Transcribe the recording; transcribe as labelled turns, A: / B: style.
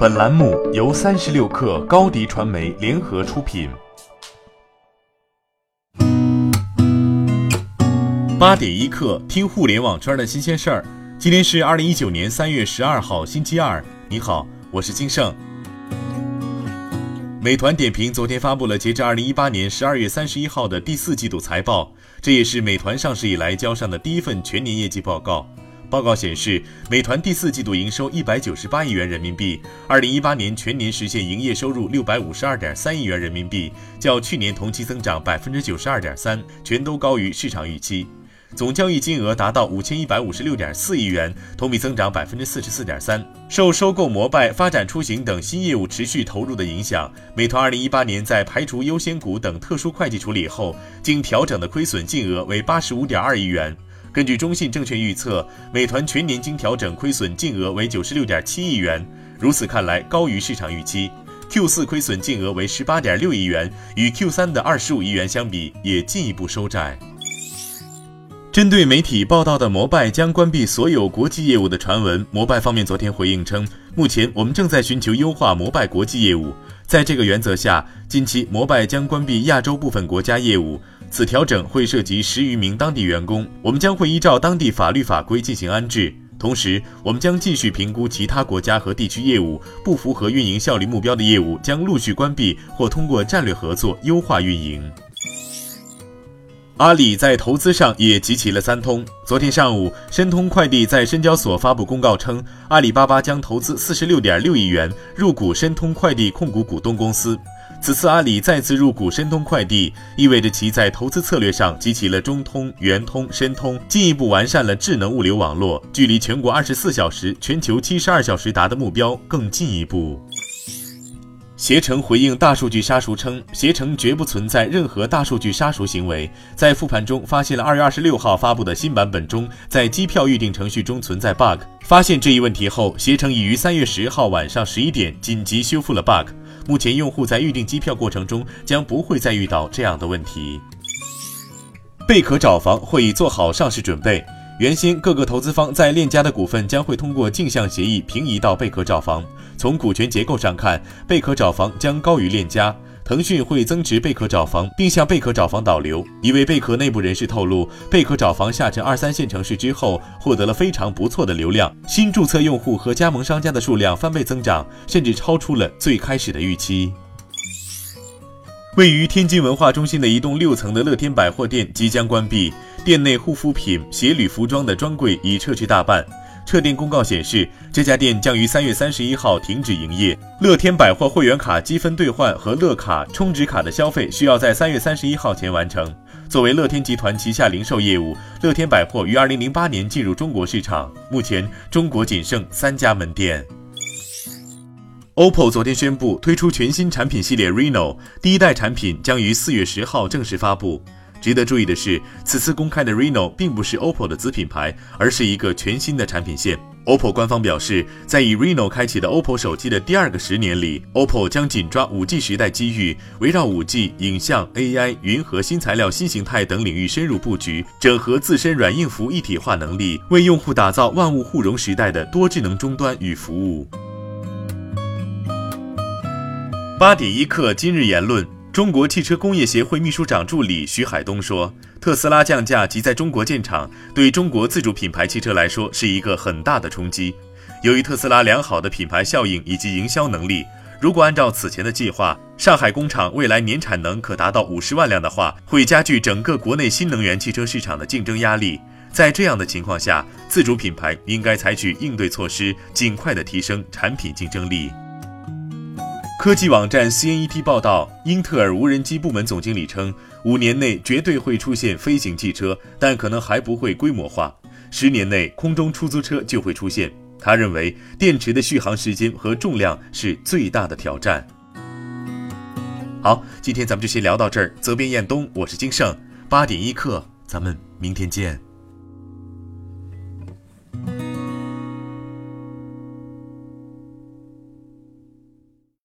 A: 本栏目由三十六氪高低传媒联合出品。八点一刻，听互联网圈的新鲜事儿。今天是二零一九年三月十二号，星期二。你好，我是金盛。美团点评昨天发布了截至二零一八年十二月三十一号的第四季度财报，这也是美团上市以来交上的第一份全年业绩报告。报告显示，美团第四季度营收一百九十八亿元人民币，二零一八年全年实现营业收入六百五十二点三亿元人民币，较去年同期增长百分之九十二点三，全都高于市场预期。总交易金额达到五千一百五十六点四亿元，同比增长百分之四十四点三。受收购摩拜、发展出行等新业务持续投入的影响，美团二零一八年在排除优先股等特殊会计处理后，经调整的亏损净额为八十五点二亿元。根据中信证券预测，美团全年经调整亏损净额为九十六点七亿元，如此看来高于市场预期。Q 四亏损净额为十八点六亿元，与 Q 三的二十五亿元相比，也进一步收窄。针对媒体报道的摩拜将关闭所有国际业务的传闻，摩拜方面昨天回应称，目前我们正在寻求优化摩拜国际业务，在这个原则下，近期摩拜将关闭亚洲部分国家业务。此调整会涉及十余名当地员工，我们将会依照当地法律法规进行安置。同时，我们将继续评估其他国家和地区业务不符合运营效率目标的业务，将陆续关闭或通过战略合作优化运营。阿里在投资上也集齐了三通。昨天上午，申通快递在深交所发布公告称，阿里巴巴将投资四十六点六亿元入股申通快递控股股东公司。此次阿里再次入股申通快递，意味着其在投资策略上集齐了中通、圆通、申通，进一步完善了智能物流网络，距离全国二十四小时、全球七十二小时达的目标更进一步。携程回应大数据杀熟称，携程绝不存在任何大数据杀熟行为。在复盘中发现了二月二十六号发布的新版本中，在机票预订程序中存在 bug。发现这一问题后，携程已于三月十号晚上十一点紧急修复了 bug。目前，用户在预订机票过程中将不会再遇到这样的问题。贝壳找房会已做好上市准备。原先各个投资方在链家的股份将会通过镜像协议平移到贝壳找房。从股权结构上看，贝壳找房将高于链家。腾讯会增持贝壳找房，并向贝壳找房导流。一位贝壳内部人士透露，贝壳找房下沉二三线城市之后，获得了非常不错的流量，新注册用户和加盟商家的数量翻倍增长，甚至超出了最开始的预期。位于天津文化中心的一栋六层的乐天百货店即将关闭，店内护肤品、鞋履、服装的专柜已撤去大半。撤店公告显示，这家店将于三月三十一号停止营业。乐天百货会员卡积分兑换和乐卡充值卡的消费需要在三月三十一号前完成。作为乐天集团旗下零售业务，乐天百货于二零零八年进入中国市场，目前中国仅剩三家门店。OPPO 昨天宣布推出全新产品系列 Reno，第一代产品将于四月十号正式发布。值得注意的是，此次公开的 Reno 并不是 OPPO 的子品牌，而是一个全新的产品线。OPPO 官方表示，在以 Reno 开启的 OPPO 手机的第二个十年里，OPPO 将紧抓 5G 时代机遇，围绕 5G、影像、AI、云和新材料新形态等领域深入布局，整合自身软硬服一体化能力，为用户打造万物互融时代的多智能终端与服务。八点一刻，今日言论。中国汽车工业协会秘书长助理徐海东说：“特斯拉降价及在中国建厂，对中国自主品牌汽车来说是一个很大的冲击。由于特斯拉良好的品牌效应以及营销能力，如果按照此前的计划，上海工厂未来年产能可达到五十万辆的话，会加剧整个国内新能源汽车市场的竞争压力。在这样的情况下，自主品牌应该采取应对措施，尽快的提升产品竞争力。”科技网站 CNET 报道，英特尔无人机部门总经理称，五年内绝对会出现飞行汽车，但可能还不会规模化。十年内，空中出租车就会出现。他认为，电池的续航时间和重量是最大的挑战。好，今天咱们就先聊到这儿。责编：彦东，我是金盛。八点一刻，咱们明天见。